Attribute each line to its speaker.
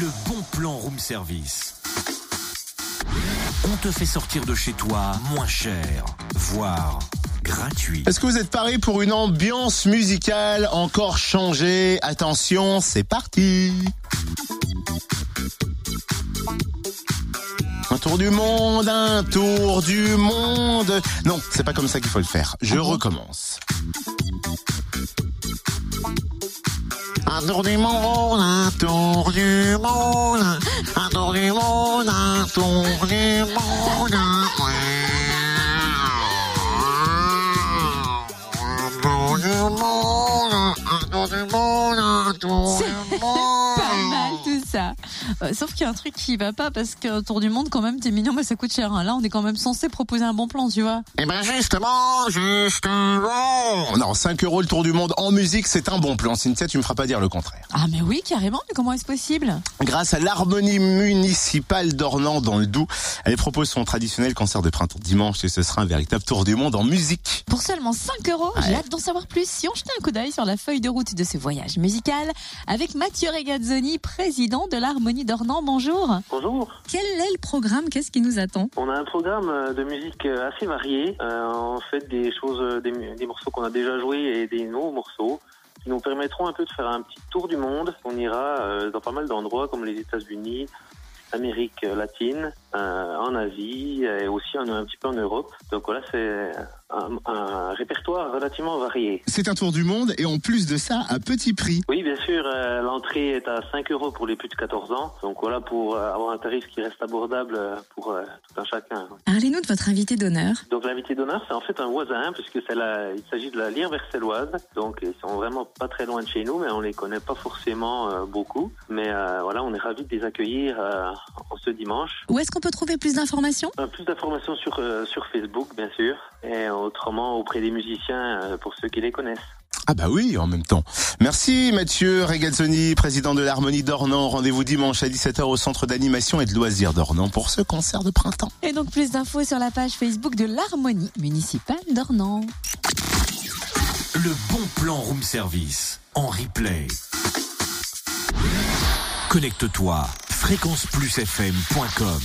Speaker 1: Le bon plan room service. On te fait sortir de chez toi moins cher, voire gratuit.
Speaker 2: Est-ce que vous êtes paré pour une ambiance musicale encore changée? Attention, c'est parti Un tour du monde, un tour du monde. Non, c'est pas comme ça qu'il faut le faire. Je recommence. Un tour du monde, un tour du monde, un tour du monde, un tour du monde. Un tour du monde, un du monde.
Speaker 3: Ça. Euh, sauf qu'il y a un truc qui va pas parce qu'un tour du monde, quand même, t'es mignon, mais ça coûte cher. hein. Là, on est quand même censé proposer un bon plan, tu vois.
Speaker 2: Eh ben justement, justement. Non, 5 euros le tour du monde en musique, c'est un bon plan. Cynthia, tu me feras pas dire le contraire.
Speaker 3: Ah, mais oui, carrément. Mais comment est-ce possible?
Speaker 2: Grâce à l'harmonie municipale d'Ornans dans le Doubs, elle propose son traditionnel concert de printemps dimanche et ce sera un véritable tour du monde en musique.
Speaker 3: Pour seulement 5 euros, j'ai hâte d'en savoir plus. Si on jetait un coup d'œil sur la feuille de route de ce voyage musical avec Mathieu Regazzoni, président de l'Harmonie d'Ornans. Bonjour.
Speaker 4: Bonjour.
Speaker 3: Quel est le programme? Qu'est-ce qui nous attend?
Speaker 4: On a un programme euh, de musique euh, assez varié. Euh, on fait des choses, euh, des, des morceaux qu'on a déjà joués et des nouveaux morceaux qui nous permettront un peu de faire un petit tour du monde. On ira dans pas mal d'endroits comme les États-Unis, Amérique latine, euh, en Asie et aussi un, un petit peu en Europe. Donc voilà, c'est un, un répertoire relativement varié.
Speaker 2: C'est un tour du monde et en plus de ça, à petit prix.
Speaker 4: Oui, bien sûr, euh, l'entrée est à 5 euros pour les plus de 14 ans. Donc voilà, pour euh, avoir un tarif qui reste abordable euh, pour euh, tout un chacun.
Speaker 3: Parlez-nous de votre invité d'honneur.
Speaker 4: Donc l'invité d'honneur, c'est en fait un voisin, puisque c'est la, il s'agit de la lyre verselloise. Donc ils sont vraiment pas très loin de chez nous, mais on les connaît pas forcément euh, beaucoup. Mais euh, voilà, on est ravis de les accueillir en ce dimanche.
Speaker 3: Où est-ce qu'on peut trouver plus d'informations?
Speaker 4: Euh, plus d'informations sur euh, sur Facebook, bien sûr, et autrement auprès des musiciens euh, pour ceux qui les connaissent.
Speaker 2: Ah bah oui, en même temps. Merci Mathieu Regazzoni, président de l'Harmonie d'Ornans. Rendez-vous dimanche à 17h au centre d'animation et de loisirs d'Ornans pour ce concert de printemps.
Speaker 3: Et donc plus d'infos sur la page Facebook de l'Harmonie municipale d'Ornans.
Speaker 1: Le bon plan room service en replay. Connecte-toi fréquenceplusfm.com